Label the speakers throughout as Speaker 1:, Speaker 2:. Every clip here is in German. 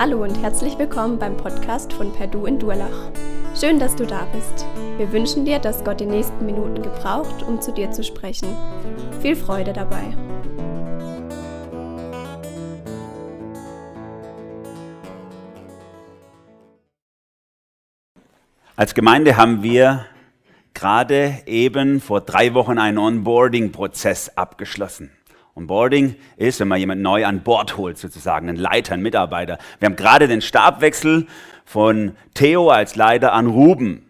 Speaker 1: Hallo und herzlich willkommen beim Podcast von Perdu in Durlach. Schön, dass du da bist. Wir wünschen dir, dass Gott die nächsten Minuten gebraucht, um zu dir zu sprechen. Viel Freude dabei.
Speaker 2: Als Gemeinde haben wir gerade eben vor drei Wochen einen Onboarding-Prozess abgeschlossen. Onboarding ist, wenn man jemanden neu an Bord holt, sozusagen, einen Leiter, einen Mitarbeiter. Wir haben gerade den Stabwechsel von Theo als Leiter an Ruben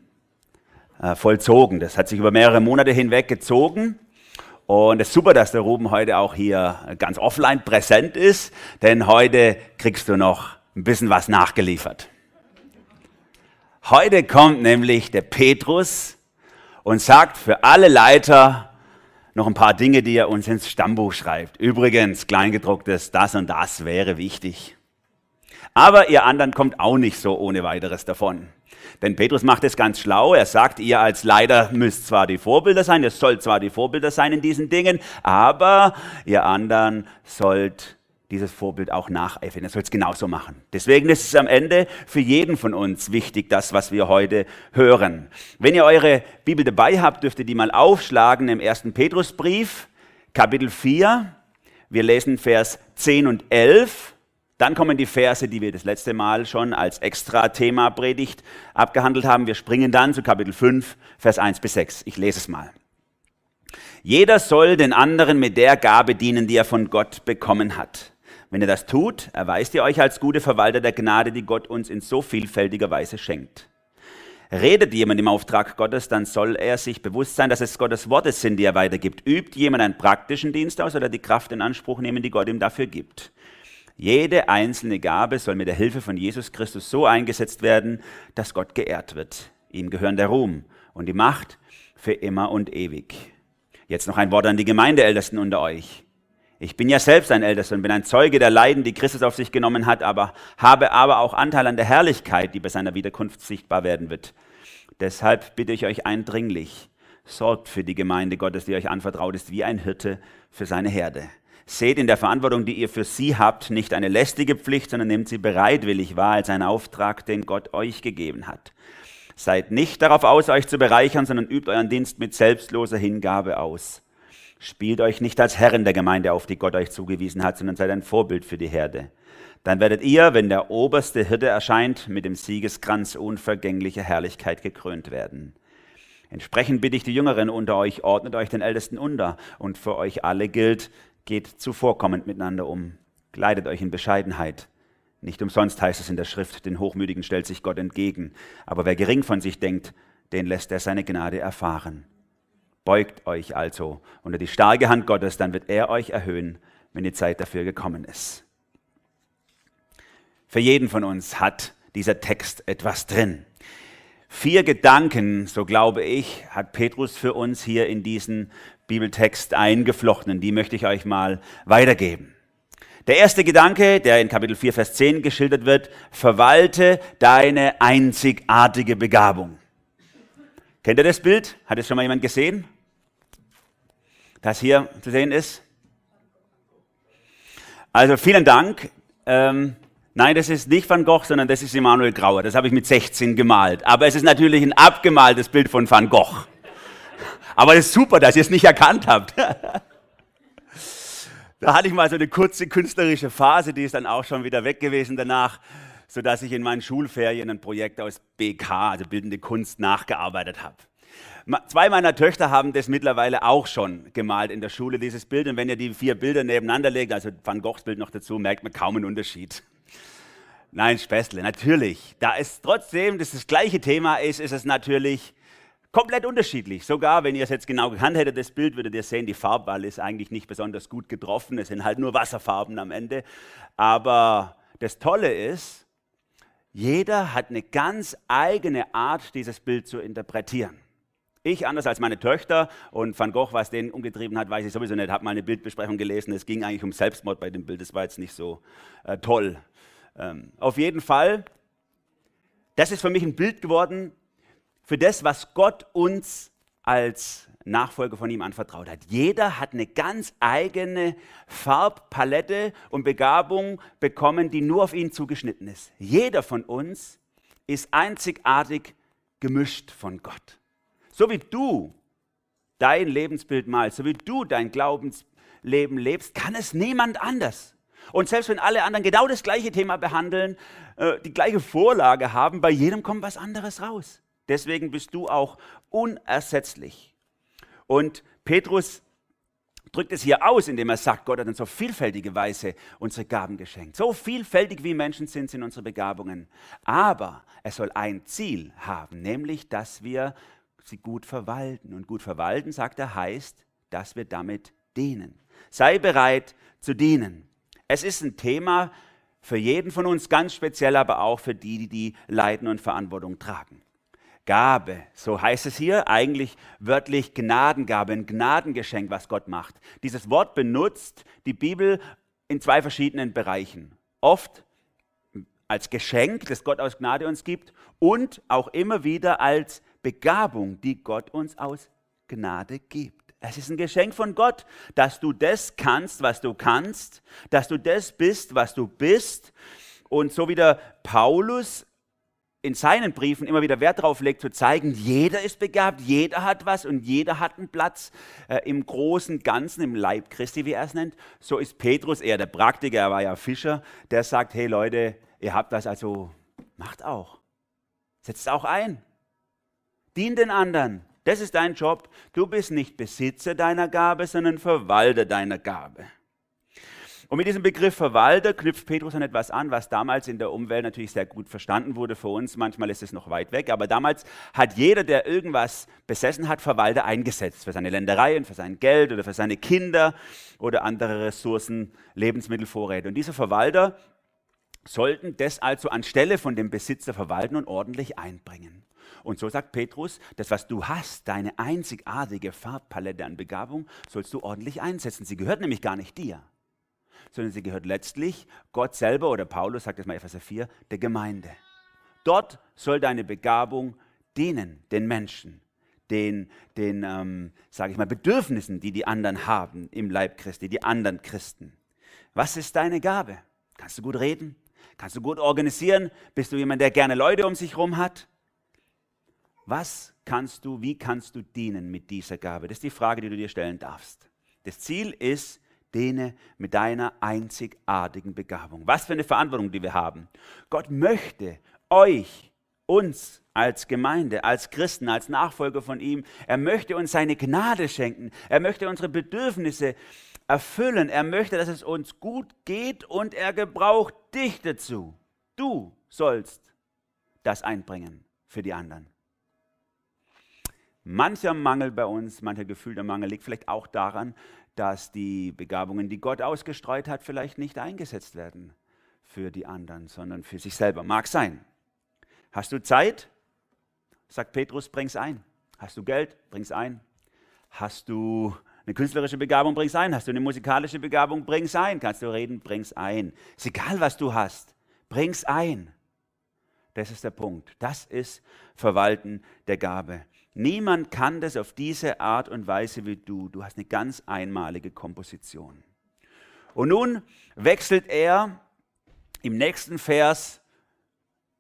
Speaker 2: äh, vollzogen. Das hat sich über mehrere Monate hinweg gezogen. Und es ist super, dass der Ruben heute auch hier ganz offline präsent ist, denn heute kriegst du noch ein bisschen was nachgeliefert. Heute kommt nämlich der Petrus und sagt für alle Leiter, noch ein paar Dinge, die er uns ins Stammbuch schreibt. Übrigens, Kleingedrucktes, das und das wäre wichtig. Aber ihr anderen kommt auch nicht so ohne weiteres davon. Denn Petrus macht es ganz schlau. Er sagt, ihr als Leiter müsst zwar die Vorbilder sein, ihr sollt zwar die Vorbilder sein in diesen Dingen, aber ihr anderen sollt dieses Vorbild auch nacheifern. Er soll es genauso machen. Deswegen ist es am Ende für jeden von uns wichtig, das, was wir heute hören. Wenn ihr eure Bibel dabei habt, dürft ihr die mal aufschlagen im ersten Petrusbrief, Kapitel 4. Wir lesen Vers 10 und 11. Dann kommen die Verse, die wir das letzte Mal schon als Extra-Thema Predigt abgehandelt haben. Wir springen dann zu Kapitel 5, Vers 1 bis 6. Ich lese es mal. Jeder soll den anderen mit der Gabe dienen, die er von Gott bekommen hat. Wenn ihr das tut, erweist ihr euch als gute Verwalter der Gnade, die Gott uns in so vielfältiger Weise schenkt. Redet jemand im Auftrag Gottes, dann soll er sich bewusst sein, dass es Gottes Worte sind, die er weitergibt. Übt jemand einen praktischen Dienst aus oder die Kraft in Anspruch nehmen, die Gott ihm dafür gibt. Jede einzelne Gabe soll mit der Hilfe von Jesus Christus so eingesetzt werden, dass Gott geehrt wird. Ihm gehören der Ruhm und die Macht für immer und ewig. Jetzt noch ein Wort an die Gemeindeältesten unter euch. Ich bin ja selbst ein Ältester und bin ein Zeuge der Leiden, die Christus auf sich genommen hat, aber habe aber auch Anteil an der Herrlichkeit, die bei seiner Wiederkunft sichtbar werden wird. Deshalb bitte ich euch eindringlich, sorgt für die Gemeinde Gottes, die euch anvertraut ist, wie ein Hirte für seine Herde. Seht in der Verantwortung, die ihr für sie habt, nicht eine lästige Pflicht, sondern nehmt sie bereitwillig wahr als einen Auftrag, den Gott euch gegeben hat. Seid nicht darauf aus, euch zu bereichern, sondern übt euren Dienst mit selbstloser Hingabe aus Spielt euch nicht als Herren der Gemeinde auf, die Gott euch zugewiesen hat, sondern seid ein Vorbild für die Herde. Dann werdet ihr, wenn der oberste Hirte erscheint, mit dem Siegeskranz unvergänglicher Herrlichkeit gekrönt werden. Entsprechend bitte ich die Jüngeren unter euch, ordnet euch den Ältesten unter. Und für euch alle gilt, geht zuvorkommend miteinander um. Kleidet euch in Bescheidenheit. Nicht umsonst heißt es in der Schrift, den Hochmütigen stellt sich Gott entgegen. Aber wer gering von sich denkt, den lässt er seine Gnade erfahren. Beugt euch also unter die starke Hand Gottes, dann wird er euch erhöhen, wenn die Zeit dafür gekommen ist. Für jeden von uns hat dieser Text etwas drin. Vier Gedanken, so glaube ich, hat Petrus für uns hier in diesen Bibeltext eingeflochten. Die möchte ich euch mal weitergeben. Der erste Gedanke, der in Kapitel 4, Vers 10 geschildert wird, verwalte deine einzigartige Begabung. Kennt ihr das Bild? Hat es schon mal jemand gesehen? Das hier zu sehen ist. Also vielen Dank. Ähm, nein, das ist nicht Van Gogh, sondern das ist Emanuel Grauer. Das habe ich mit 16 gemalt. Aber es ist natürlich ein abgemaltes Bild von Van Gogh. Aber es ist super, dass ihr es nicht erkannt habt. da hatte ich mal so eine kurze künstlerische Phase, die ist dann auch schon wieder weg gewesen danach, sodass ich in meinen Schulferien ein Projekt aus BK, also bildende Kunst, nachgearbeitet habe. Zwei meiner Töchter haben das mittlerweile auch schon gemalt in der Schule, dieses Bild. Und wenn ihr die vier Bilder nebeneinander legt, also Van Goghs Bild noch dazu, merkt man kaum einen Unterschied. Nein, Späßle, natürlich. Da es trotzdem das, das gleiche Thema ist, ist es natürlich komplett unterschiedlich. Sogar wenn ihr es jetzt genau gekannt hättet, das Bild, würdet ihr sehen, die Farbwahl ist eigentlich nicht besonders gut getroffen. Es sind halt nur Wasserfarben am Ende. Aber das Tolle ist, jeder hat eine ganz eigene Art, dieses Bild zu interpretieren. Ich, anders als meine Töchter und Van Gogh, was den umgetrieben hat, weiß ich sowieso nicht. Ich habe mal eine Bildbesprechung gelesen. Es ging eigentlich um Selbstmord bei dem Bild. Das war jetzt nicht so äh, toll. Ähm, auf jeden Fall, das ist für mich ein Bild geworden für das, was Gott uns als Nachfolger von ihm anvertraut hat. Jeder hat eine ganz eigene Farbpalette und Begabung bekommen, die nur auf ihn zugeschnitten ist. Jeder von uns ist einzigartig gemischt von Gott. So wie du dein Lebensbild malst, so wie du dein Glaubensleben lebst, kann es niemand anders. Und selbst wenn alle anderen genau das gleiche Thema behandeln, äh, die gleiche Vorlage haben, bei jedem kommt was anderes raus. Deswegen bist du auch unersetzlich. Und Petrus drückt es hier aus, indem er sagt, Gott hat uns auf vielfältige Weise unsere Gaben geschenkt. So vielfältig wie Menschen sind, sind unsere Begabungen. Aber es soll ein Ziel haben, nämlich, dass wir sie gut verwalten. Und gut verwalten, sagt er, heißt, dass wir damit dienen. Sei bereit zu dienen. Es ist ein Thema für jeden von uns, ganz speziell aber auch für die, die die Leiden und Verantwortung tragen. Gabe, so heißt es hier, eigentlich wörtlich Gnadengabe, ein Gnadengeschenk, was Gott macht. Dieses Wort benutzt die Bibel in zwei verschiedenen Bereichen. Oft als Geschenk, das Gott aus Gnade uns gibt und auch immer wieder als Begabung, die Gott uns aus Gnade gibt. Es ist ein Geschenk von Gott, dass du das kannst, was du kannst, dass du das bist, was du bist. Und so wie der Paulus in seinen Briefen immer wieder Wert darauf legt, zu zeigen, jeder ist begabt, jeder hat was und jeder hat einen Platz äh, im großen Ganzen, im Leib Christi, wie er es nennt. So ist Petrus eher der Praktiker, er war ja Fischer, der sagt, hey Leute, ihr habt das, also macht auch. Setzt auch ein. Dien den anderen. Das ist dein Job. Du bist nicht Besitzer deiner Gabe, sondern Verwalter deiner Gabe. Und mit diesem Begriff Verwalter knüpft Petrus an etwas an, was damals in der Umwelt natürlich sehr gut verstanden wurde. Für uns manchmal ist es noch weit weg, aber damals hat jeder, der irgendwas besessen hat, Verwalter eingesetzt für seine Ländereien, für sein Geld oder für seine Kinder oder andere Ressourcen, Lebensmittelvorräte. Und diese Verwalter sollten das also anstelle von dem Besitzer verwalten und ordentlich einbringen. Und so sagt Petrus, das, was du hast, deine einzigartige Farbpalette an Begabung, sollst du ordentlich einsetzen. Sie gehört nämlich gar nicht dir sondern sie gehört letztlich Gott selber oder Paulus sagt es mal Epheser 4, der Gemeinde. Dort soll deine Begabung dienen, den Menschen, den, den ähm, sage ich mal, Bedürfnissen, die die anderen haben im Leib Christi, die anderen Christen. Was ist deine Gabe? Kannst du gut reden? Kannst du gut organisieren? Bist du jemand, der gerne Leute um sich herum hat? Was kannst du, wie kannst du dienen mit dieser Gabe? Das ist die Frage, die du dir stellen darfst. Das Ziel ist, Dehne mit deiner einzigartigen Begabung. Was für eine Verantwortung, die wir haben. Gott möchte euch, uns als Gemeinde, als Christen, als Nachfolger von ihm, er möchte uns seine Gnade schenken. Er möchte unsere Bedürfnisse erfüllen. Er möchte, dass es uns gut geht und er gebraucht dich dazu. Du sollst das einbringen für die anderen. Mancher Mangel bei uns, mancher gefühlter Mangel liegt vielleicht auch daran, dass die Begabungen, die Gott ausgestreut hat, vielleicht nicht eingesetzt werden für die anderen, sondern für sich selber. Mag sein. Hast du Zeit? Sagt Petrus, bring's ein. Hast du Geld? Bring's ein. Hast du eine künstlerische Begabung? Bring's ein. Hast du eine musikalische Begabung? Bring's ein. Kannst du reden? Bring's ein. Ist egal, was du hast. Bring's ein. Das ist der Punkt. Das ist Verwalten der Gabe. Niemand kann das auf diese Art und Weise wie du. Du hast eine ganz einmalige Komposition. Und nun wechselt er im nächsten Vers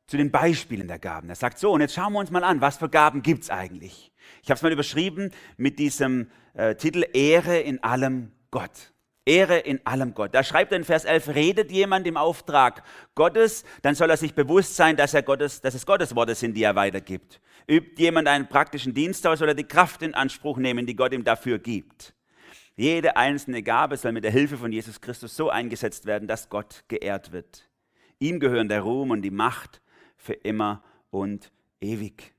Speaker 2: zu den Beispielen der Gaben. Er sagt so, und jetzt schauen wir uns mal an, was für Gaben gibt es eigentlich? Ich habe es mal überschrieben mit diesem äh, Titel Ehre in allem Gott. Ehre in allem Gott. Da schreibt er in Vers 11, redet jemand im Auftrag Gottes, dann soll er sich bewusst sein, dass, er Gottes, dass es Gottes Worte sind, die er weitergibt. Übt jemand einen praktischen Dienst aus, soll er die Kraft in Anspruch nehmen, die Gott ihm dafür gibt. Jede einzelne Gabe soll mit der Hilfe von Jesus Christus so eingesetzt werden, dass Gott geehrt wird. Ihm gehören der Ruhm und die Macht für immer und ewig.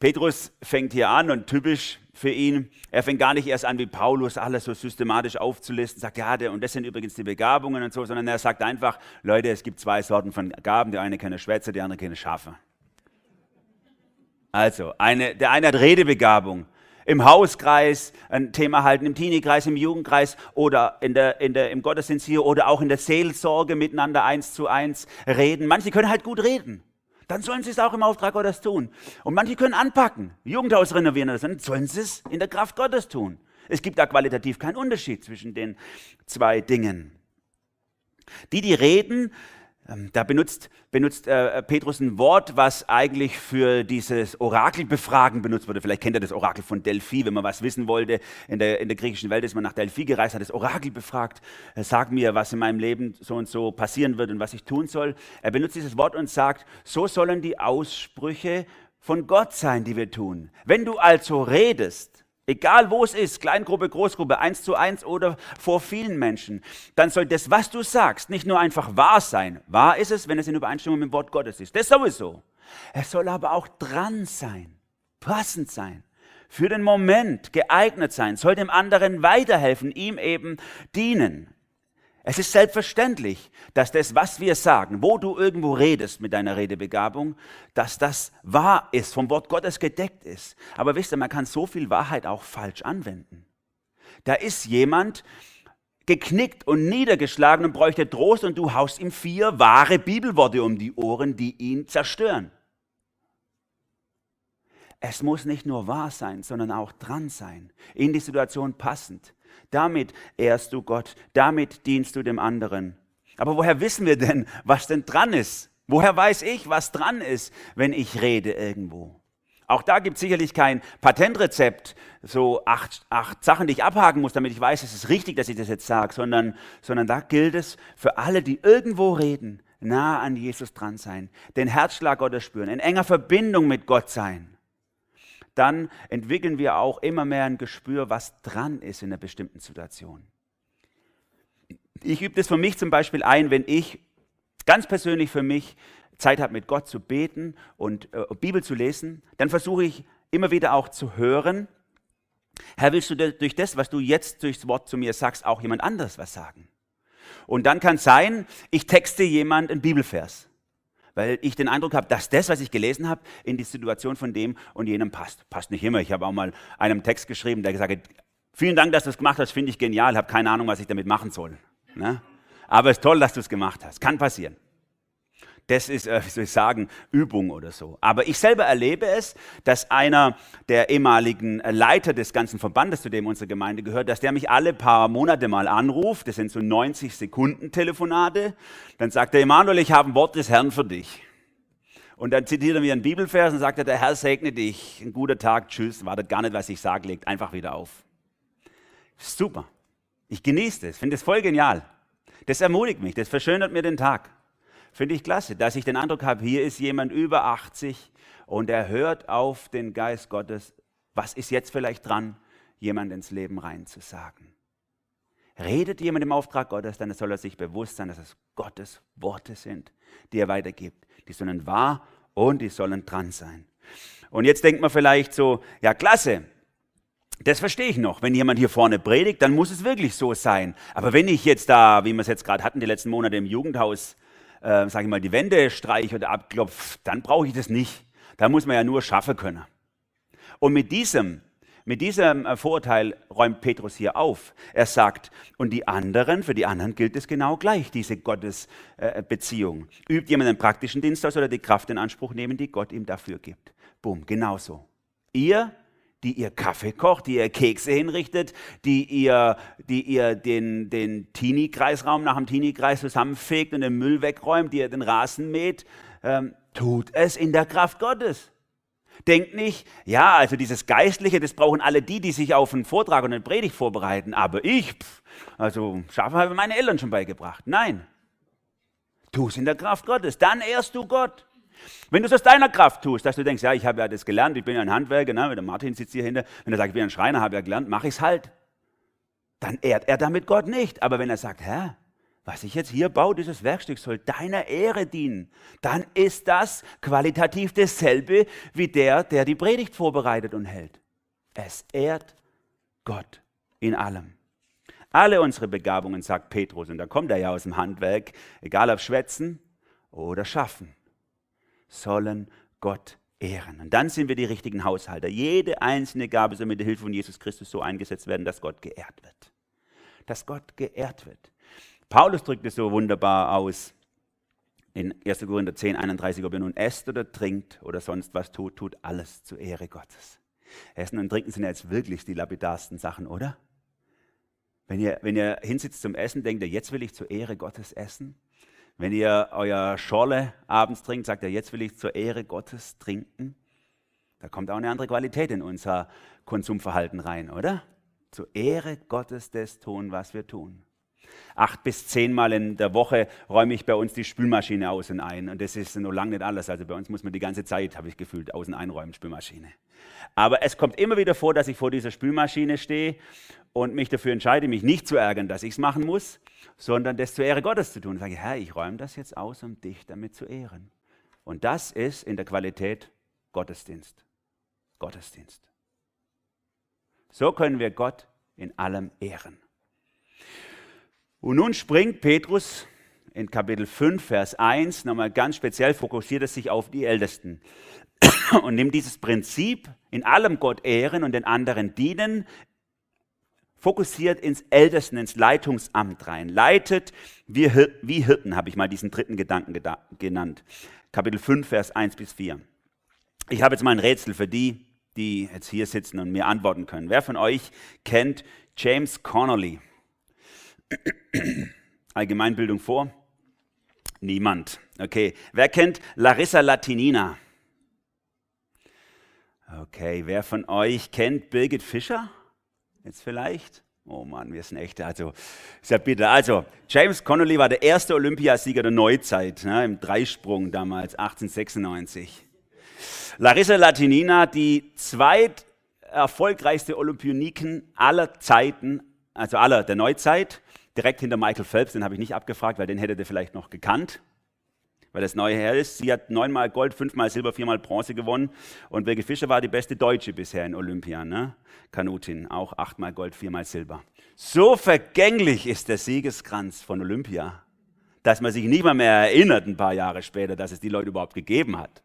Speaker 2: Petrus fängt hier an und typisch für ihn, er fängt gar nicht erst an wie Paulus alles so systematisch aufzulisten, sagt, ja, und das sind übrigens die Begabungen und so, sondern er sagt einfach, Leute, es gibt zwei Sorten von Gaben, die eine keine Schwätze, die andere keine Schafe. Also, eine, der eine hat Redebegabung, im Hauskreis ein Thema halten, im Teenie-Kreis, im Jugendkreis oder in der, in der, im Gottesdienst hier oder auch in der Seelsorge miteinander eins zu eins reden. Manche können halt gut reden. Dann sollen sie es auch im Auftrag Gottes tun. Und manche können anpacken, Jugendhaus renovieren oder so, dann sollen sie es in der Kraft Gottes tun. Es gibt da qualitativ keinen Unterschied zwischen den zwei Dingen. Die, die reden, da benutzt, benutzt äh, Petrus ein Wort, was eigentlich für dieses Orakelbefragen benutzt wurde. Vielleicht kennt ihr das Orakel von Delphi, wenn man was wissen wollte. In der, in der griechischen Welt ist man nach Delphi gereist, hat das Orakel befragt. Äh, sag mir, was in meinem Leben so und so passieren wird und was ich tun soll. Er benutzt dieses Wort und sagt, so sollen die Aussprüche von Gott sein, die wir tun. Wenn du also redest, Egal wo es ist, Kleingruppe, Großgruppe, eins zu eins oder vor vielen Menschen, dann soll das, was du sagst, nicht nur einfach wahr sein. Wahr ist es, wenn es in Übereinstimmung mit dem Wort Gottes ist. Das sowieso. Es soll aber auch dran sein, passend sein, für den Moment geeignet sein, soll dem anderen weiterhelfen, ihm eben dienen. Es ist selbstverständlich, dass das, was wir sagen, wo du irgendwo redest mit deiner Redebegabung, dass das wahr ist, vom Wort Gottes gedeckt ist. Aber wisst ihr, man kann so viel Wahrheit auch falsch anwenden. Da ist jemand geknickt und niedergeschlagen und bräuchte Trost und du haust ihm vier wahre Bibelworte um die Ohren, die ihn zerstören. Es muss nicht nur wahr sein, sondern auch dran sein, in die Situation passend. Damit ehrst du Gott, damit dienst du dem anderen. Aber woher wissen wir denn, was denn dran ist? Woher weiß ich, was dran ist, wenn ich rede irgendwo? Auch da gibt es sicherlich kein Patentrezept, so acht, acht Sachen, die ich abhaken muss, damit ich weiß, es ist richtig, dass ich das jetzt sage, sondern, sondern da gilt es für alle, die irgendwo reden, nah an Jesus dran sein, den Herzschlag Gottes spüren, in enger Verbindung mit Gott sein dann entwickeln wir auch immer mehr ein Gespür, was dran ist in einer bestimmten Situation. Ich übe das für mich zum Beispiel ein, wenn ich ganz persönlich für mich Zeit habe, mit Gott zu beten und äh, Bibel zu lesen, dann versuche ich immer wieder auch zu hören, Herr, willst du durch das, was du jetzt durchs Wort zu mir sagst, auch jemand anderes was sagen? Und dann kann es sein, ich texte jemand einen Bibelvers weil ich den Eindruck habe, dass das, was ich gelesen habe, in die Situation von dem und jenem passt. Passt nicht immer. Ich habe auch mal einen Text geschrieben, der gesagt hat, vielen Dank, dass du es gemacht hast, finde ich genial, habe keine Ahnung, was ich damit machen soll. Ne? Aber es ist toll, dass du es gemacht hast. Kann passieren. Das ist, äh, wie soll ich sagen, Übung oder so. Aber ich selber erlebe es, dass einer der ehemaligen Leiter des ganzen Verbandes, zu dem unsere Gemeinde gehört, dass der mich alle paar Monate mal anruft. Das sind so 90 Sekunden Telefonate. Dann sagt er, Emanuel, ich habe ein Wort des Herrn für dich. Und dann zitiert er mir einen Bibelvers und sagt, der Herr segne dich. Ein guter Tag, tschüss, wartet gar nicht, was ich sage, legt einfach wieder auf. Super. Ich genieße das, finde es voll genial. Das ermutigt mich, das verschönert mir den Tag. Finde ich klasse, dass ich den Eindruck habe, hier ist jemand über 80 und er hört auf den Geist Gottes. Was ist jetzt vielleicht dran, jemand ins Leben reinzusagen? Redet jemand im Auftrag Gottes, dann soll er sich bewusst sein, dass es Gottes Worte sind, die er weitergibt. Die sollen wahr und die sollen dran sein. Und jetzt denkt man vielleicht so, ja klasse, das verstehe ich noch. Wenn jemand hier vorne predigt, dann muss es wirklich so sein. Aber wenn ich jetzt da, wie wir es jetzt gerade hatten, die letzten Monate im Jugendhaus, äh, sage ich mal, die Wände streiche oder abklopfe, dann brauche ich das nicht. Da muss man ja nur schaffen können. Und mit diesem, mit diesem äh, Vorurteil räumt Petrus hier auf. Er sagt, und die anderen, für die anderen gilt es genau gleich, diese Gottesbeziehung. Äh, Übt jemand einen praktischen Dienst aus oder die Kraft in Anspruch nehmen, die Gott ihm dafür gibt. Boom, genauso. Ihr die ihr Kaffee kocht, die ihr Kekse hinrichtet, die ihr, die ihr den, den Teenie-Kreisraum nach dem Teenie-Kreis zusammenfegt und den Müll wegräumt, die ihr den Rasen mäht, ähm, tut es in der Kraft Gottes. Denkt nicht, ja, also dieses Geistliche, das brauchen alle die, die sich auf einen Vortrag und eine Predigt vorbereiten, aber ich, pff, also Schaffen habe meine Eltern schon beigebracht. Nein, tu es in der Kraft Gottes, dann ehrst du Gott. Wenn du es aus deiner Kraft tust, dass du denkst, ja, ich habe ja das gelernt, ich bin ja ein Handwerker, ne? der Martin sitzt hier hinter, wenn er sagt, ich bin ein Schreiner, habe ja gelernt, mache ich es halt. Dann ehrt er damit Gott nicht. Aber wenn er sagt, Herr, was ich jetzt hier baue, dieses Werkstück soll deiner Ehre dienen, dann ist das qualitativ dasselbe wie der, der die Predigt vorbereitet und hält. Es ehrt Gott in allem. Alle unsere Begabungen, sagt Petrus, und da kommt er ja aus dem Handwerk, egal ob Schwätzen oder Schaffen sollen Gott ehren. Und dann sind wir die richtigen Haushalter. Jede einzelne Gabe soll mit der Hilfe von Jesus Christus so eingesetzt werden, dass Gott geehrt wird. Dass Gott geehrt wird. Paulus drückt es so wunderbar aus In 1. Korinther 10, 31, ob ihr nun esst oder trinkt oder sonst was tut, tut alles zur Ehre Gottes. Essen und Trinken sind ja jetzt wirklich die lapidarsten Sachen, oder? Wenn ihr, wenn ihr hinsitzt zum Essen, denkt ihr, jetzt will ich zur Ehre Gottes essen. Wenn ihr euer Schorle abends trinkt, sagt ihr, jetzt will ich zur Ehre Gottes trinken. Da kommt auch eine andere Qualität in unser Konsumverhalten rein, oder? Zur Ehre Gottes das tun, was wir tun. Acht bis zehnmal in der Woche räume ich bei uns die Spülmaschine außen ein. Und das ist noch lange nicht alles. Also bei uns muss man die ganze Zeit, habe ich gefühlt, außen einräumen, Spülmaschine. Aber es kommt immer wieder vor, dass ich vor dieser Spülmaschine stehe und mich dafür entscheide, mich nicht zu ärgern, dass ich es machen muss, sondern das zur Ehre Gottes zu tun. Ich sage, Herr, ich räume das jetzt aus, um dich damit zu ehren. Und das ist in der Qualität Gottesdienst. Gottesdienst. So können wir Gott in allem ehren. Und nun springt Petrus in Kapitel 5, Vers 1 nochmal ganz speziell, fokussiert es sich auf die Ältesten und nimmt dieses Prinzip in allem Gott ehren und den anderen dienen, fokussiert ins Ältesten, ins Leitungsamt rein. Leitet wie, wie Hirten, habe ich mal diesen dritten Gedanken genannt. Kapitel 5, Vers 1 bis 4. Ich habe jetzt mal ein Rätsel für die, die jetzt hier sitzen und mir antworten können. Wer von euch kennt James Connolly? Allgemeinbildung vor? Niemand. Okay. Wer kennt Larissa Latinina? Okay. Wer von euch kennt Birgit Fischer? Jetzt vielleicht? Oh Mann, wir sind echt, also, ist ja bitter. Also, James Connolly war der erste Olympiasieger der Neuzeit, ne, im Dreisprung damals, 1896. Larissa Latinina, die zweit erfolgreichste Olympioniken aller Zeiten, also aller der Neuzeit, direkt hinter Michael Phelps, den habe ich nicht abgefragt, weil den hättet ihr vielleicht noch gekannt, weil das neue her ist. Sie hat neunmal Gold, fünfmal Silber, viermal Bronze gewonnen und Birgit Fischer war die beste Deutsche bisher in Olympia, ne? Kanutin, auch achtmal Gold, viermal Silber. So vergänglich ist der Siegeskranz von Olympia, dass man sich nicht mal mehr erinnert ein paar Jahre später, dass es die Leute überhaupt gegeben hat.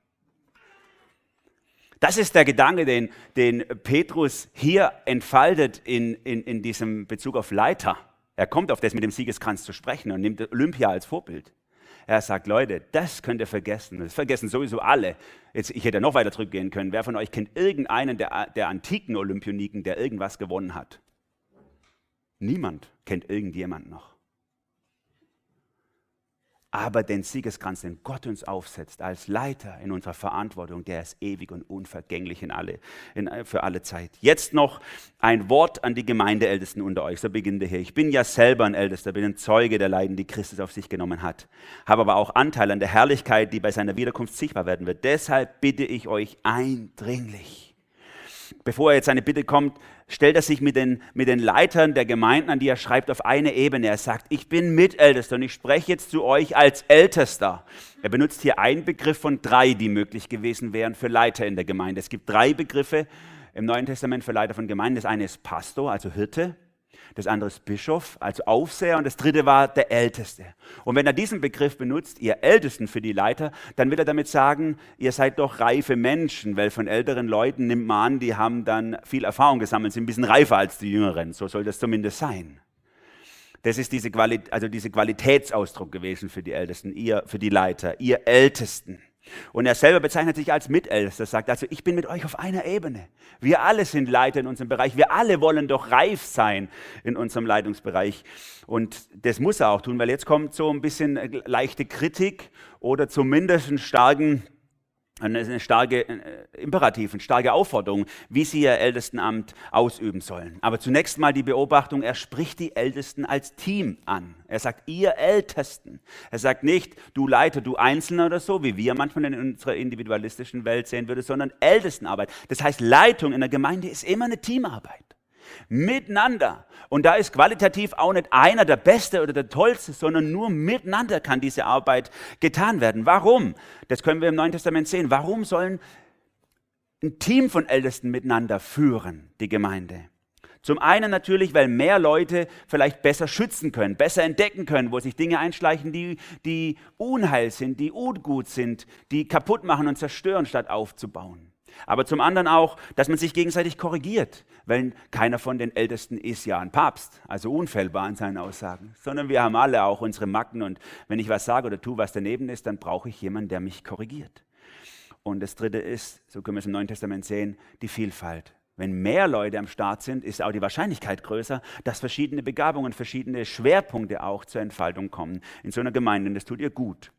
Speaker 2: Das ist der Gedanke, den, den Petrus hier entfaltet in, in, in diesem Bezug auf Leiter. Er kommt auf das mit dem Siegeskranz zu sprechen und nimmt Olympia als Vorbild. Er sagt, Leute, das könnt ihr vergessen. Das vergessen sowieso alle. Jetzt, ich hätte noch weiter zurückgehen können. Wer von euch kennt irgendeinen der, der antiken Olympioniken, der irgendwas gewonnen hat? Niemand kennt irgendjemand noch aber den Siegeskranz, den Gott uns aufsetzt, als Leiter in unserer Verantwortung, der ist ewig und unvergänglich in alle, in, für alle Zeit. Jetzt noch ein Wort an die Gemeindeältesten unter euch. So beginnt er hier. Ich bin ja selber ein Ältester, bin ein Zeuge der Leiden, die Christus auf sich genommen hat, habe aber auch Anteil an der Herrlichkeit, die bei seiner Wiederkunft sichtbar werden wird. Deshalb bitte ich euch eindringlich bevor er jetzt seine Bitte kommt, stellt er sich mit den, mit den Leitern der Gemeinden, an die er schreibt, auf eine Ebene. Er sagt, ich bin Mitältester und ich spreche jetzt zu euch als Ältester. Er benutzt hier einen Begriff von drei, die möglich gewesen wären für Leiter in der Gemeinde. Es gibt drei Begriffe im Neuen Testament für Leiter von Gemeinden. Das eine ist Pastor, also Hirte das andere ist Bischof, also Aufseher und das dritte war der Älteste. Und wenn er diesen Begriff benutzt, ihr Ältesten für die Leiter, dann will er damit sagen, ihr seid doch reife Menschen, weil von älteren Leuten nimmt man an, die haben dann viel Erfahrung gesammelt, sind ein bisschen reifer als die Jüngeren, so soll das zumindest sein. Das ist diese, Quali also diese Qualitätsausdruck gewesen für die Ältesten, ihr, für die Leiter, ihr Ältesten. Und er selber bezeichnet sich als Mitältester, sagt also, ich bin mit euch auf einer Ebene. Wir alle sind Leiter in unserem Bereich. Wir alle wollen doch reif sein in unserem Leitungsbereich. Und das muss er auch tun, weil jetzt kommt so ein bisschen leichte Kritik oder zumindest einen starken eine starke äh, Imperativ, eine starke Aufforderung, wie sie ihr Ältestenamt ausüben sollen. Aber zunächst mal die Beobachtung, er spricht die Ältesten als Team an. Er sagt, ihr Ältesten. Er sagt nicht, du Leiter, du Einzelner oder so, wie wir manchmal in unserer individualistischen Welt sehen würden, sondern Ältestenarbeit. Das heißt, Leitung in der Gemeinde ist immer eine Teamarbeit miteinander. Und da ist qualitativ auch nicht einer der Beste oder der Tollste, sondern nur miteinander kann diese Arbeit getan werden. Warum? Das können wir im Neuen Testament sehen. Warum sollen ein Team von Ältesten miteinander führen, die Gemeinde? Zum einen natürlich, weil mehr Leute vielleicht besser schützen können, besser entdecken können, wo sich Dinge einschleichen, die, die Unheil sind, die ungut sind, die kaputt machen und zerstören, statt aufzubauen. Aber zum anderen auch, dass man sich gegenseitig korrigiert, weil keiner von den Ältesten ist ja ein Papst, also unfehlbar in seinen Aussagen, sondern wir haben alle auch unsere Macken und wenn ich was sage oder tue, was daneben ist, dann brauche ich jemanden, der mich korrigiert. Und das Dritte ist, so können wir es im Neuen Testament sehen, die Vielfalt. Wenn mehr Leute am Start sind, ist auch die Wahrscheinlichkeit größer, dass verschiedene Begabungen, verschiedene Schwerpunkte auch zur Entfaltung kommen in so einer Gemeinde. Und das tut ihr gut.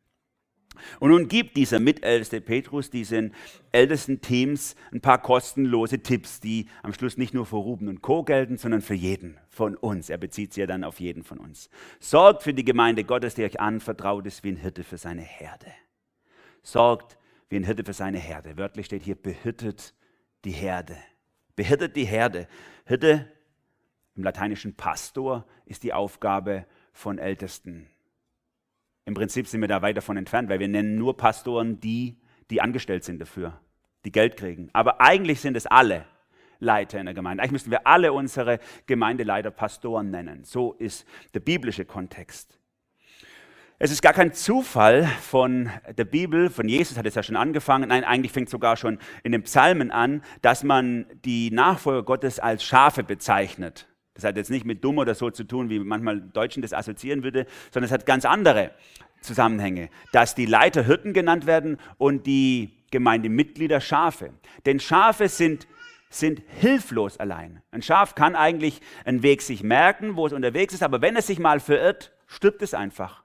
Speaker 2: Und nun gibt dieser mitälteste Petrus diesen ältesten Teams ein paar kostenlose Tipps, die am Schluss nicht nur für Ruben und Co. gelten, sondern für jeden von uns. Er bezieht sie ja dann auf jeden von uns. Sorgt für die Gemeinde Gottes, die euch anvertraut ist, wie ein Hirte für seine Herde. Sorgt wie ein Hirte für seine Herde. Wörtlich steht hier, behütet die Herde. Behütet die Herde. Hirte im lateinischen Pastor ist die Aufgabe von Ältesten. Im Prinzip sind wir da weit davon entfernt, weil wir nennen nur Pastoren die, die angestellt sind dafür, die Geld kriegen. Aber eigentlich sind es alle Leiter in der Gemeinde. Eigentlich müssten wir alle unsere Gemeindeleiter Pastoren nennen. So ist der biblische Kontext. Es ist gar kein Zufall von der Bibel, von Jesus hat es ja schon angefangen, nein, eigentlich fängt es sogar schon in den Psalmen an, dass man die Nachfolger Gottes als Schafe bezeichnet. Das hat jetzt nicht mit dumm oder so zu tun, wie manchmal Deutschen das assoziieren würde, sondern es hat ganz andere Zusammenhänge, dass die Leiter Hirten genannt werden und die Gemeindemitglieder Schafe. Denn Schafe sind, sind hilflos allein. Ein Schaf kann eigentlich einen Weg sich merken, wo es unterwegs ist, aber wenn es sich mal verirrt, stirbt es einfach.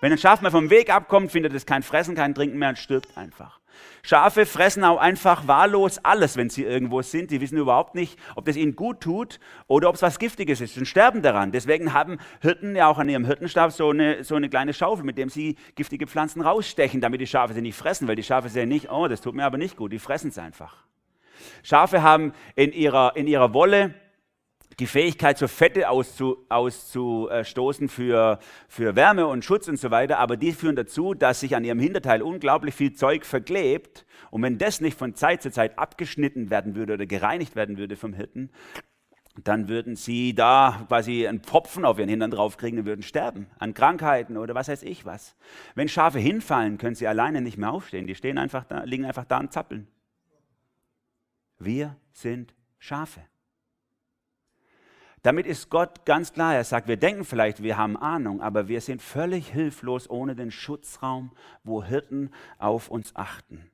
Speaker 2: Wenn ein Schaf mal vom Weg abkommt, findet es kein Fressen, kein Trinken mehr und stirbt einfach. Schafe fressen auch einfach wahllos alles, wenn sie irgendwo sind. Die wissen überhaupt nicht, ob das ihnen gut tut oder ob es was Giftiges ist und sterben daran. Deswegen haben Hirten ja auch an ihrem Hirtenstab so eine, so eine kleine Schaufel, mit dem sie giftige Pflanzen rausstechen, damit die Schafe sie nicht fressen, weil die Schafe sehen nicht, oh, das tut mir aber nicht gut, die fressen es einfach. Schafe haben in ihrer, in ihrer Wolle die Fähigkeit, so Fette auszu, auszustoßen für, für Wärme und Schutz und so weiter, aber die führen dazu, dass sich an ihrem Hinterteil unglaublich viel Zeug verklebt. Und wenn das nicht von Zeit zu Zeit abgeschnitten werden würde oder gereinigt werden würde vom Hirten, dann würden sie da quasi einen Pfropfen auf ihren Hintern draufkriegen und würden sterben an Krankheiten oder was weiß ich was. Wenn Schafe hinfallen, können sie alleine nicht mehr aufstehen. Die stehen einfach da, liegen einfach da und zappeln. Wir sind Schafe. Damit ist Gott ganz klar. Er sagt, wir denken vielleicht, wir haben Ahnung, aber wir sind völlig hilflos ohne den Schutzraum, wo Hirten auf uns achten.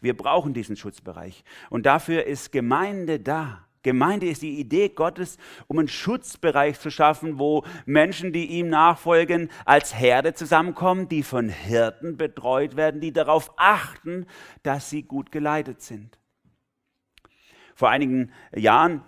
Speaker 2: Wir brauchen diesen Schutzbereich. Und dafür ist Gemeinde da. Gemeinde ist die Idee Gottes, um einen Schutzbereich zu schaffen, wo Menschen, die ihm nachfolgen, als Herde zusammenkommen, die von Hirten betreut werden, die darauf achten, dass sie gut geleitet sind. Vor einigen Jahren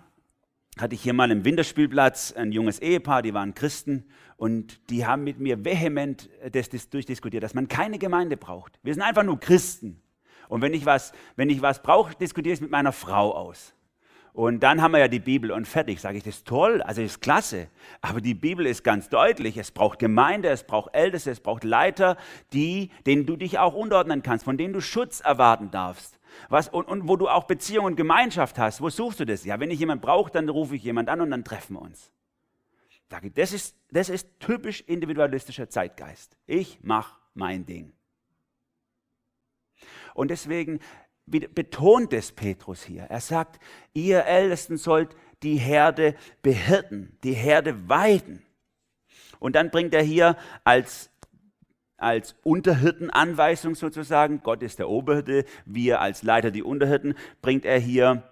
Speaker 2: hatte ich hier mal im Winterspielplatz ein junges Ehepaar, die waren Christen und die haben mit mir vehement das, das durchdiskutiert, dass man keine Gemeinde braucht. Wir sind einfach nur Christen. Und wenn ich was, wenn ich was brauche, diskutiere ich es mit meiner Frau aus. Und dann haben wir ja die Bibel und fertig. Sage ich, das ist toll, also das ist klasse. Aber die Bibel ist ganz deutlich. Es braucht Gemeinde, es braucht Älteste, es braucht Leiter, die, denen du dich auch unterordnen kannst, von denen du Schutz erwarten darfst. Was, und, und wo du auch Beziehung und Gemeinschaft hast, wo suchst du das? Ja, wenn ich jemanden brauche, dann rufe ich jemand an und dann treffen wir uns. Das ist, das ist typisch individualistischer Zeitgeist. Ich mache mein Ding. Und deswegen betont es Petrus hier. Er sagt, ihr Ältesten sollt die Herde behirten, die Herde weiden. Und dann bringt er hier als als Unterhirtenanweisung sozusagen, Gott ist der Oberhirte, wir als Leiter die Unterhirten, bringt er hier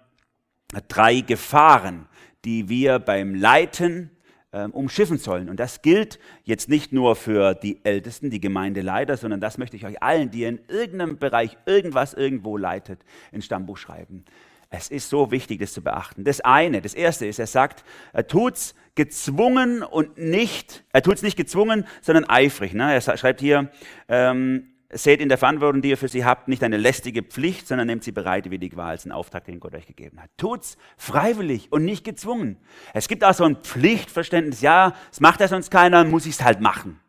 Speaker 2: drei Gefahren, die wir beim Leiten äh, umschiffen sollen. Und das gilt jetzt nicht nur für die Ältesten, die Gemeindeleiter, sondern das möchte ich euch allen, die in irgendeinem Bereich irgendwas irgendwo leitet, ins Stammbuch schreiben. Es ist so wichtig, das zu beachten. Das eine, das erste ist, er sagt, er tut's gezwungen und nicht, er tut's nicht gezwungen, sondern eifrig. Ne? Er schreibt hier, ähm, seht in der Verantwortung, die ihr für sie habt, nicht eine lästige Pflicht, sondern nehmt sie bereitwillig wahr als einen Auftrag, den Gott euch gegeben hat. Tut's freiwillig und nicht gezwungen. Es gibt auch so ein Pflichtverständnis, ja, es macht ja sonst keiner, muss ich's halt machen.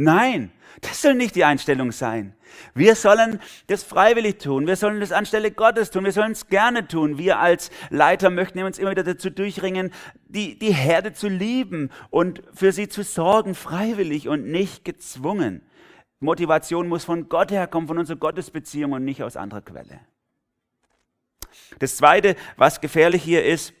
Speaker 2: Nein, das soll nicht die Einstellung sein. Wir sollen das freiwillig tun. Wir sollen das anstelle Gottes tun. Wir sollen es gerne tun. Wir als Leiter möchten uns immer wieder dazu durchringen, die, die Herde zu lieben und für sie zu sorgen, freiwillig und nicht gezwungen. Motivation muss von Gott herkommen, von unserer Gottesbeziehung und nicht aus anderer Quelle. Das Zweite, was gefährlich hier ist,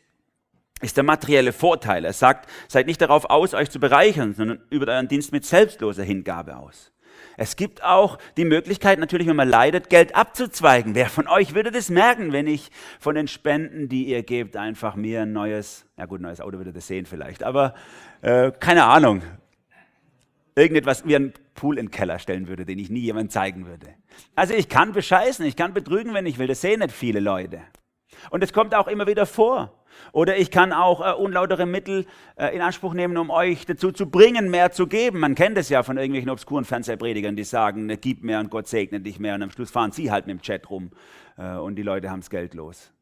Speaker 2: ist der materielle Vorteil. Er sagt, seid nicht darauf aus, euch zu bereichern, sondern über euren Dienst mit selbstloser Hingabe aus. Es gibt auch die Möglichkeit, natürlich, wenn man leidet, Geld abzuzweigen. Wer von euch würde das merken, wenn ich von den Spenden, die ihr gebt, einfach mir ein neues, ja gut, neues Auto würde das sehen vielleicht, aber äh, keine Ahnung, irgendetwas wie ein Pool in den Keller stellen würde, den ich nie jemand zeigen würde. Also ich kann bescheißen, ich kann betrügen, wenn ich will, das sehen nicht viele Leute. Und es kommt auch immer wieder vor. Oder ich kann auch äh, unlautere Mittel äh, in Anspruch nehmen, um euch dazu zu bringen, mehr zu geben. Man kennt es ja von irgendwelchen obskuren Fernsehpredigern, die sagen, ne, gib mehr und Gott segnet dich mehr. Und am Schluss fahren sie halt mit dem Chat rum äh, und die Leute haben es Geld los.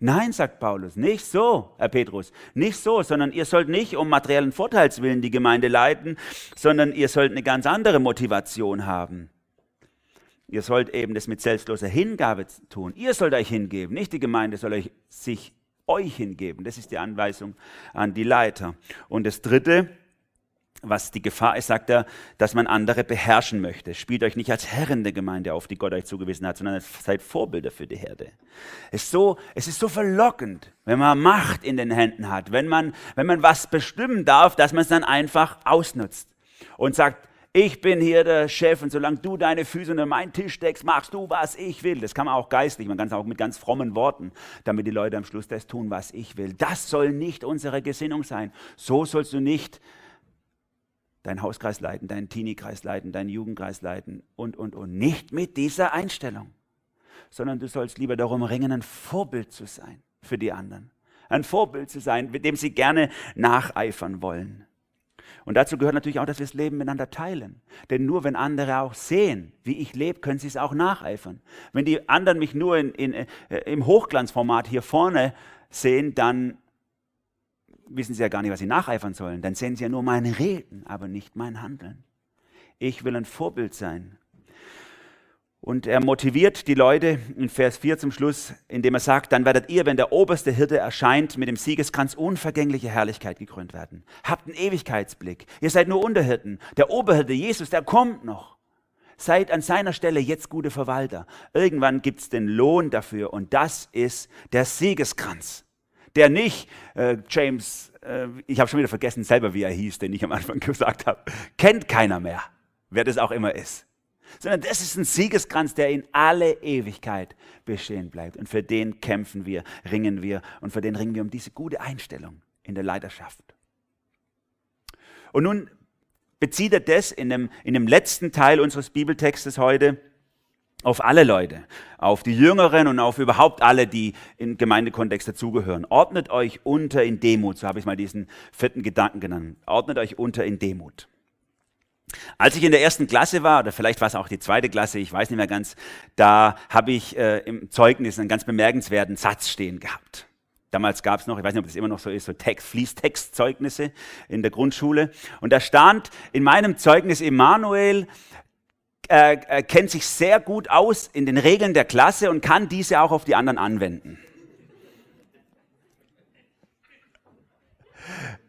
Speaker 2: Nein, sagt Paulus, nicht so, Herr Petrus, nicht so, sondern ihr sollt nicht um materiellen Vorteilswillen die Gemeinde leiten, sondern ihr sollt eine ganz andere Motivation haben. Ihr sollt eben das mit selbstloser Hingabe tun. Ihr sollt euch hingeben, nicht die Gemeinde soll euch sich euch hingeben. Das ist die Anweisung an die Leiter. Und das Dritte, was die Gefahr ist, sagt er, dass man andere beherrschen möchte. Spielt euch nicht als Herren der Gemeinde auf, die Gott euch zugewiesen hat, sondern seid Vorbilder für die Herde. Es ist so, es ist so verlockend, wenn man Macht in den Händen hat, wenn man, wenn man was bestimmen darf, dass man es dann einfach ausnutzt und sagt, ich bin hier der Chef und solange du deine Füße unter meinen Tisch steckst, machst du, was ich will. Das kann man auch geistlich, man kann es auch mit ganz frommen Worten, damit die Leute am Schluss das tun, was ich will. Das soll nicht unsere Gesinnung sein. So sollst du nicht deinen Hauskreis leiten, deinen Teenie-Kreis leiten, deinen Jugendkreis leiten und, und, und. Nicht mit dieser Einstellung, sondern du sollst lieber darum ringen, ein Vorbild zu sein für die anderen. Ein Vorbild zu sein, mit dem sie gerne nacheifern wollen. Und dazu gehört natürlich auch, dass wir das Leben miteinander teilen. Denn nur wenn andere auch sehen, wie ich lebe, können sie es auch nacheifern. Wenn die anderen mich nur in, in, äh, im Hochglanzformat hier vorne sehen, dann wissen sie ja gar nicht, was sie nacheifern sollen. Dann sehen sie ja nur meine Reden, aber nicht mein Handeln. Ich will ein Vorbild sein. Und er motiviert die Leute in Vers 4 zum Schluss, indem er sagt, dann werdet ihr, wenn der oberste Hirte erscheint, mit dem Siegeskranz unvergängliche Herrlichkeit gekrönt werden. Habt einen Ewigkeitsblick. Ihr seid nur Unterhirten. Der Oberhirte, Jesus, der kommt noch. Seid an seiner Stelle jetzt gute Verwalter. Irgendwann gibt es den Lohn dafür und das ist der Siegeskranz. Der nicht äh, James, äh, ich habe schon wieder vergessen selber, wie er hieß, den ich am Anfang gesagt habe, kennt keiner mehr, wer das auch immer ist sondern das ist ein Siegeskranz, der in alle Ewigkeit bestehen bleibt. Und für den kämpfen wir, ringen wir und für den ringen wir um diese gute Einstellung in der Leiterschaft. Und nun bezieht er das in dem, in dem letzten Teil unseres Bibeltextes heute auf alle Leute, auf die Jüngeren und auf überhaupt alle, die im Gemeindekontext dazugehören. Ordnet euch unter in Demut, so habe ich mal diesen vierten Gedanken genannt. Ordnet euch unter in Demut. Als ich in der ersten Klasse war, oder vielleicht war es auch die zweite Klasse, ich weiß nicht mehr ganz, da habe ich äh, im Zeugnis einen ganz bemerkenswerten Satz stehen gehabt. Damals gab es noch, ich weiß nicht, ob das immer noch so ist, so Text, Fließtextzeugnisse in der Grundschule. Und da stand in meinem Zeugnis, Emanuel äh, äh, kennt sich sehr gut aus in den Regeln der Klasse und kann diese auch auf die anderen anwenden.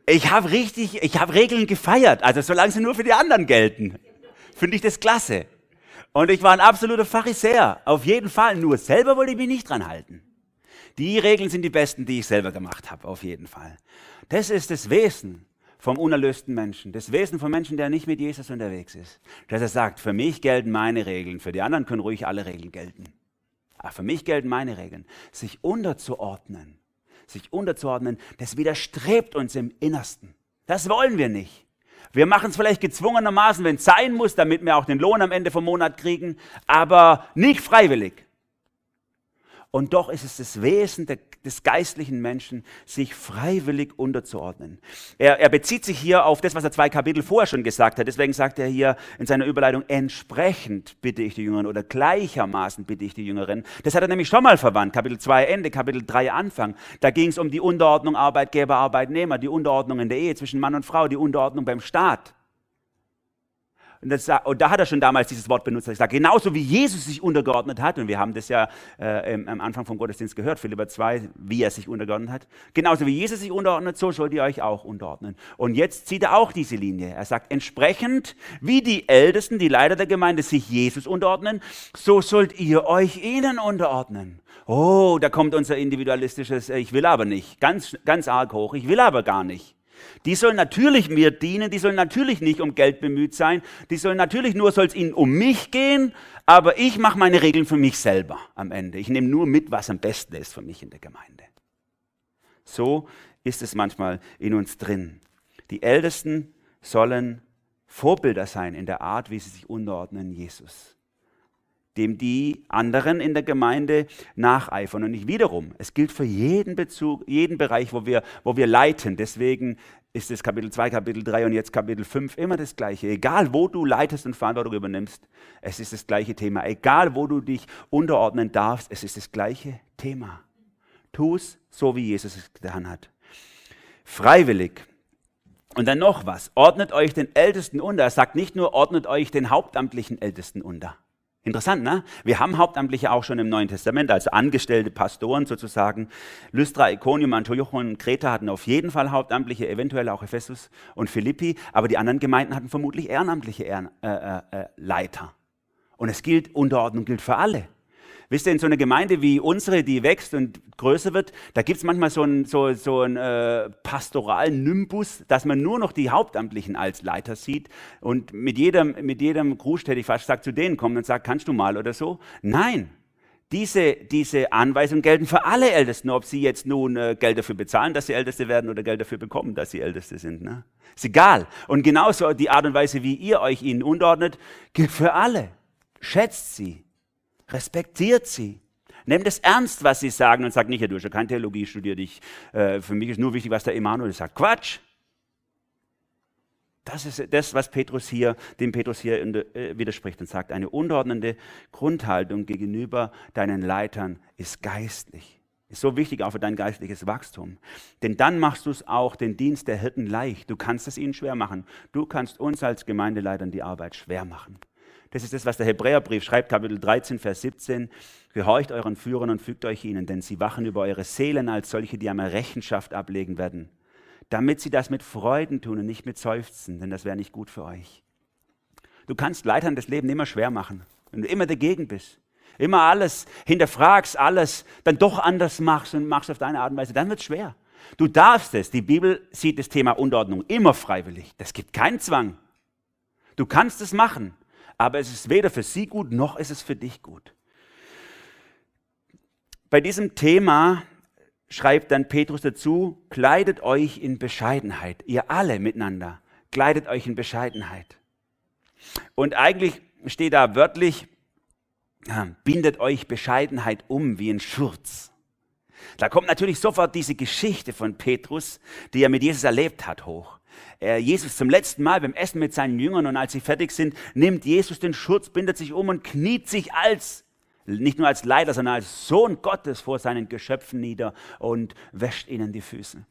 Speaker 2: Ich habe richtig, ich habe Regeln gefeiert, also solange sie nur für die anderen gelten, finde ich das klasse. Und ich war ein absoluter Pharisäer, auf jeden Fall. Nur selber wollte ich mich nicht dran halten. Die Regeln sind die besten, die ich selber gemacht habe, auf jeden Fall. Das ist das Wesen vom unerlösten Menschen, das Wesen vom Menschen, der nicht mit Jesus unterwegs ist. Dass er sagt, für mich gelten meine Regeln, für die anderen können ruhig alle Regeln gelten. Aber für mich gelten meine Regeln. Sich unterzuordnen sich unterzuordnen, das widerstrebt uns im Innersten. Das wollen wir nicht. Wir machen es vielleicht gezwungenermaßen, wenn es sein muss, damit wir auch den Lohn am Ende vom Monat kriegen, aber nicht freiwillig. Und doch ist es das Wesen des geistlichen Menschen, sich freiwillig unterzuordnen. Er, er, bezieht sich hier auf das, was er zwei Kapitel vorher schon gesagt hat. Deswegen sagt er hier in seiner Überleitung, entsprechend bitte ich die Jüngeren oder gleichermaßen bitte ich die Jüngeren. Das hat er nämlich schon mal verwandt. Kapitel 2 Ende, Kapitel 3 Anfang. Da ging es um die Unterordnung Arbeitgeber, Arbeitnehmer, die Unterordnung in der Ehe zwischen Mann und Frau, die Unterordnung beim Staat. Und, das, und, da hat er schon damals dieses Wort benutzt. Er sagt, genauso wie Jesus sich untergeordnet hat, und wir haben das ja äh, am Anfang vom Gottesdienst gehört, Philipper 2, wie er sich untergeordnet hat. Genauso wie Jesus sich unterordnet, so sollt ihr euch auch unterordnen. Und jetzt zieht er auch diese Linie. Er sagt, entsprechend wie die Ältesten, die Leiter der Gemeinde sich Jesus unterordnen, so sollt ihr euch ihnen unterordnen. Oh, da kommt unser individualistisches, äh, ich will aber nicht, ganz, ganz arg hoch, ich will aber gar nicht. Die sollen natürlich mir dienen, die sollen natürlich nicht um Geld bemüht sein, die sollen natürlich nur, soll es ihnen um mich gehen, aber ich mache meine Regeln für mich selber am Ende. Ich nehme nur mit, was am besten ist für mich in der Gemeinde. So ist es manchmal in uns drin. Die Ältesten sollen Vorbilder sein in der Art, wie sie sich unterordnen Jesus dem die anderen in der Gemeinde nacheifern. Und nicht wiederum, es gilt für jeden Bezug, jeden Bereich, wo wir, wo wir leiten. Deswegen ist es Kapitel 2, Kapitel 3 und jetzt Kapitel 5 immer das Gleiche. Egal, wo du leitest und Verantwortung übernimmst, es ist das gleiche Thema. Egal, wo du dich unterordnen darfst, es ist das gleiche Thema. Tu es so, wie Jesus es getan hat. Freiwillig. Und dann noch was. Ordnet euch den Ältesten unter. Er sagt nicht nur, ordnet euch den hauptamtlichen Ältesten unter. Interessant, ne? Wir haben Hauptamtliche auch schon im Neuen Testament, also angestellte Pastoren sozusagen. Lystra, Iconium, Antiochon Kreta hatten auf jeden Fall Hauptamtliche, eventuell auch Ephesus und Philippi, aber die anderen Gemeinden hatten vermutlich ehrenamtliche Ehren, äh, äh, äh Leiter. Und es gilt, Unterordnung gilt für alle. Wisst ihr, in so einer Gemeinde wie unsere, die wächst und größer wird, da gibt es manchmal so einen so, so ein, äh, pastoralen Nimbus, dass man nur noch die Hauptamtlichen als Leiter sieht und mit jedem, mit jedem Gruß, hätte ich fast gesagt, zu denen kommt und sagt, kannst du mal oder so. Nein, diese, diese Anweisungen gelten für alle Ältesten, ob sie jetzt nun äh, Geld dafür bezahlen, dass sie Älteste werden oder Geld dafür bekommen, dass sie Älteste sind. Ne? Ist egal. Und genauso die Art und Weise, wie ihr euch ihnen unterordnet, gilt für alle. Schätzt sie, Respektiert sie. Nehmt es ernst, was sie sagen und sagt nicht, ja, du hast ja keine Theologie studiert, ich, äh, für mich ist nur wichtig, was der Emanuel sagt. Quatsch! Das ist das, was Petrus hier, dem Petrus hier äh, widerspricht und sagt, eine unterordnende Grundhaltung gegenüber deinen Leitern ist geistlich. Ist so wichtig auch für dein geistliches Wachstum. Denn dann machst du es auch den Dienst der Hirten leicht. Du kannst es ihnen schwer machen. Du kannst uns als Gemeindeleitern die Arbeit schwer machen. Das ist das, was der Hebräerbrief schreibt, Kapitel 13, Vers 17. Gehorcht euren Führern und fügt euch ihnen, denn sie wachen über eure Seelen als solche, die einmal Rechenschaft ablegen werden. Damit sie das mit Freuden tun und nicht mit Seufzen, denn das wäre nicht gut für euch. Du kannst Leitern das Leben immer schwer machen, wenn du immer dagegen bist. Immer alles hinterfragst, alles dann doch anders machst und machst auf deine Art und Weise, dann wird es schwer. Du darfst es. Die Bibel sieht das Thema Unterordnung immer freiwillig. Das gibt keinen Zwang. Du kannst es machen aber es ist weder für sie gut, noch ist es für dich gut. Bei diesem Thema schreibt dann Petrus dazu, kleidet euch in Bescheidenheit, ihr alle miteinander, kleidet euch in Bescheidenheit. Und eigentlich steht da wörtlich, bindet euch Bescheidenheit um wie ein Schurz. Da kommt natürlich sofort diese Geschichte von Petrus, die er mit Jesus erlebt hat, hoch. Jesus zum letzten Mal beim Essen mit seinen Jüngern und als sie fertig sind, nimmt Jesus den Schutz, bindet sich um und kniet sich als, nicht nur als Leiter, sondern als Sohn Gottes vor seinen Geschöpfen nieder und wäscht ihnen die Füße.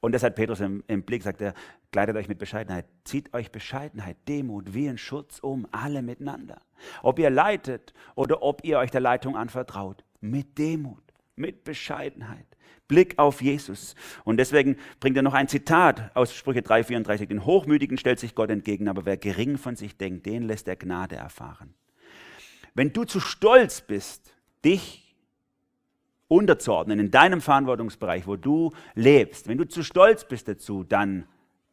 Speaker 2: Und das hat Petrus im, im Blick, sagt er, kleidet euch mit Bescheidenheit, zieht euch Bescheidenheit, Demut wie ein Schutz um, alle miteinander. Ob ihr leitet oder ob ihr euch der Leitung anvertraut, mit Demut, mit Bescheidenheit. Blick auf Jesus. Und deswegen bringt er noch ein Zitat aus Sprüche 3,34. Den Hochmütigen stellt sich Gott entgegen, aber wer gering von sich denkt, den lässt er Gnade erfahren. Wenn du zu stolz bist, dich unterzuordnen in deinem Verantwortungsbereich, wo du lebst, wenn du zu stolz bist dazu, dann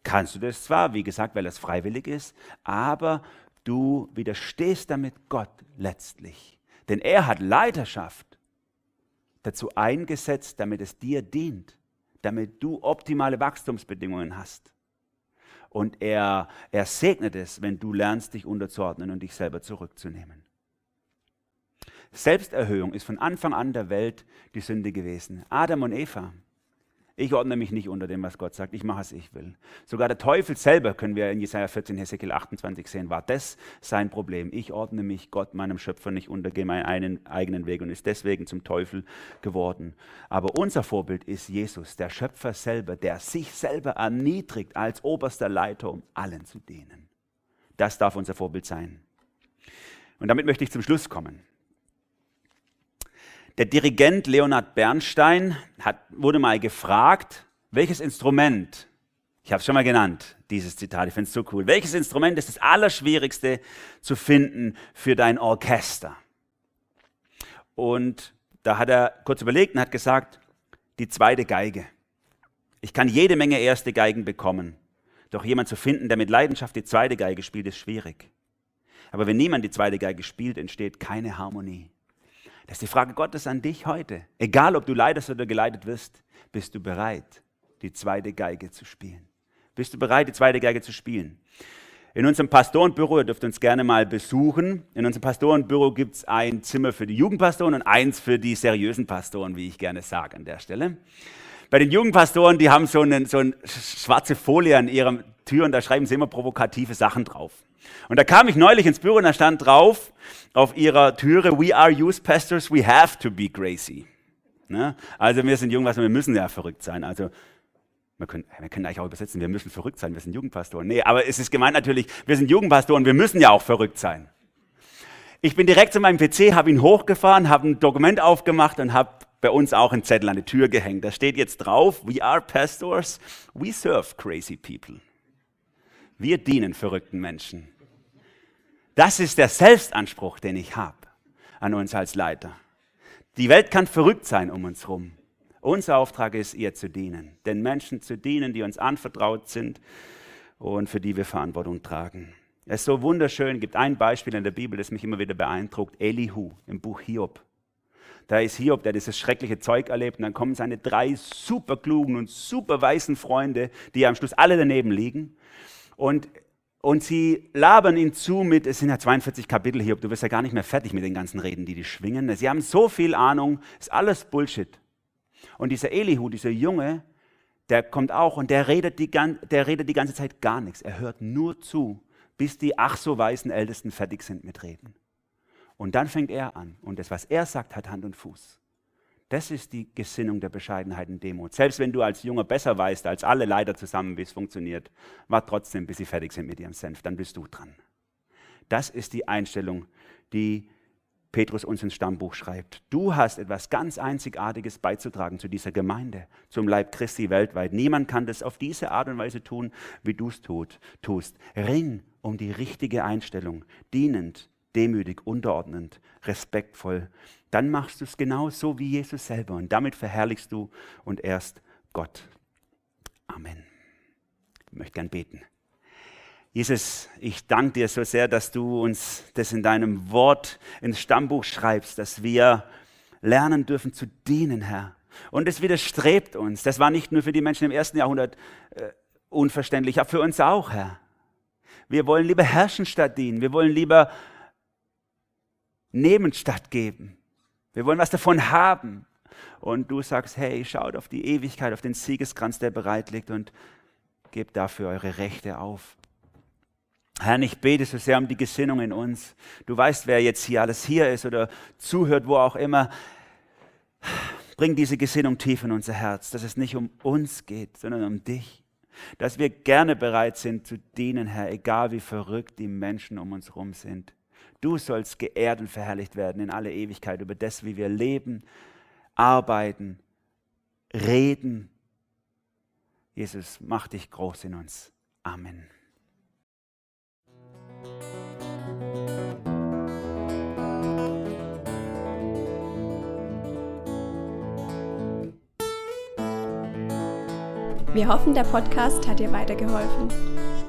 Speaker 2: kannst du das zwar, wie gesagt, weil das freiwillig ist, aber du widerstehst damit Gott letztlich. Denn er hat Leiterschaft dazu eingesetzt, damit es dir dient, damit du optimale Wachstumsbedingungen hast. Und er, er segnet es, wenn du lernst, dich unterzuordnen und dich selber zurückzunehmen. Selbsterhöhung ist von Anfang an der Welt die Sünde gewesen. Adam und Eva ich ordne mich nicht unter dem, was Gott sagt. Ich mache, was ich will. Sogar der Teufel selber, können wir in Jesaja 14, Hesekiel 28 sehen, war das sein Problem. Ich ordne mich Gott, meinem Schöpfer, nicht unter, gehe meinen eigenen Weg und ist deswegen zum Teufel geworden. Aber unser Vorbild ist Jesus, der Schöpfer selber, der sich selber erniedrigt als oberster Leiter, um allen zu dienen. Das darf unser Vorbild sein. Und damit möchte ich zum Schluss kommen. Der Dirigent Leonard Bernstein hat, wurde mal gefragt, welches Instrument, ich habe es schon mal genannt, dieses Zitat, ich finde es so cool, welches Instrument ist das Allerschwierigste zu finden für dein Orchester? Und da hat er kurz überlegt und hat gesagt, die zweite Geige. Ich kann jede Menge erste Geigen bekommen. Doch jemand zu finden, der mit Leidenschaft die zweite Geige spielt, ist schwierig. Aber wenn niemand die zweite Geige spielt, entsteht keine Harmonie. Das ist die Frage Gottes an dich heute. Egal, ob du leidest oder geleitet wirst, bist du bereit, die zweite Geige zu spielen? Bist du bereit, die zweite Geige zu spielen? In unserem Pastorenbüro, ihr dürft uns gerne mal besuchen, in unserem Pastorenbüro gibt es ein Zimmer für die Jugendpastoren und eins für die seriösen Pastoren, wie ich gerne sage an der Stelle. Bei den Jugendpastoren, die haben so eine, so eine schwarze Folie an ihrer Tür und da schreiben sie immer provokative Sachen drauf. Und da kam ich neulich ins Büro und da stand drauf auf ihrer Türe, We are youth pastors, we have to be crazy. Ne? Also wir sind Jugendpastoren, wir müssen ja verrückt sein. Also wir können, wir können eigentlich auch übersetzen, wir müssen verrückt sein, wir sind Jugendpastoren. Nee, aber es ist gemeint natürlich, wir sind Jugendpastoren, wir müssen ja auch verrückt sein. Ich bin direkt zu meinem PC, habe ihn hochgefahren, habe ein Dokument aufgemacht und habe bei uns auch einen Zettel an die Tür gehängt. Da steht jetzt drauf, we are pastors, we serve crazy people. Wir dienen verrückten Menschen. Das ist der Selbstanspruch, den ich habe an uns als Leiter. Die Welt kann verrückt sein um uns herum. Unser Auftrag ist, ihr zu dienen, den Menschen zu dienen, die uns anvertraut sind und für die wir Verantwortung tragen. Es ist so wunderschön, gibt ein Beispiel in der Bibel, das mich immer wieder beeindruckt, Elihu im Buch Hiob. Da ist Hiob, der dieses schreckliche Zeug erlebt und dann kommen seine drei super klugen und super weißen Freunde, die am Schluss alle daneben liegen und und sie labern ihn zu mit, es sind ja 42 Kapitel hier, du wirst ja gar nicht mehr fertig mit den ganzen Reden, die die schwingen. Sie haben so viel Ahnung, ist alles Bullshit. Und dieser Elihu, dieser Junge, der kommt auch und der redet, die, der redet die ganze Zeit gar nichts. Er hört nur zu, bis die ach so weißen Ältesten fertig sind mit Reden. Und dann fängt er an. Und das, was er sagt, hat Hand und Fuß. Das ist die Gesinnung der Bescheidenheit und Demut. Selbst wenn du als Junger besser weißt als alle Leiter zusammen, wie es funktioniert, wart trotzdem, bis sie fertig sind mit ihrem Senf, dann bist du dran. Das ist die Einstellung, die Petrus uns ins Stammbuch schreibt. Du hast etwas ganz Einzigartiges beizutragen zu dieser Gemeinde, zum Leib Christi weltweit. Niemand kann das auf diese Art und Weise tun, wie du es tust. Ring um die richtige Einstellung, dienend, demütig, unterordnend, respektvoll dann machst du es genau so wie Jesus selber und damit verherrlichst du und ehrst Gott. Amen. Ich möchte gern beten. Jesus, ich danke dir so sehr, dass du uns das in deinem Wort ins Stammbuch schreibst, dass wir lernen dürfen zu dienen, Herr. Und es widerstrebt uns. Das war nicht nur für die Menschen im ersten Jahrhundert äh, unverständlich, aber für uns auch, Herr. Wir wollen lieber herrschen statt dienen. Wir wollen lieber nehmen statt geben. Wir wollen was davon haben. Und du sagst, hey, schaut auf die Ewigkeit, auf den Siegeskranz, der bereit liegt und gebt dafür eure Rechte auf. Herr, ich bete so sehr um die Gesinnung in uns. Du weißt, wer jetzt hier alles hier ist oder zuhört, wo auch immer. Bring diese Gesinnung tief in unser Herz, dass es nicht um uns geht, sondern um dich. Dass wir gerne bereit sind zu dienen, Herr, egal wie verrückt die Menschen um uns herum sind. Du sollst geehrt und verherrlicht werden in alle Ewigkeit über das, wie wir leben, arbeiten, reden. Jesus, mach dich groß in uns. Amen.
Speaker 1: Wir hoffen, der Podcast hat dir weitergeholfen.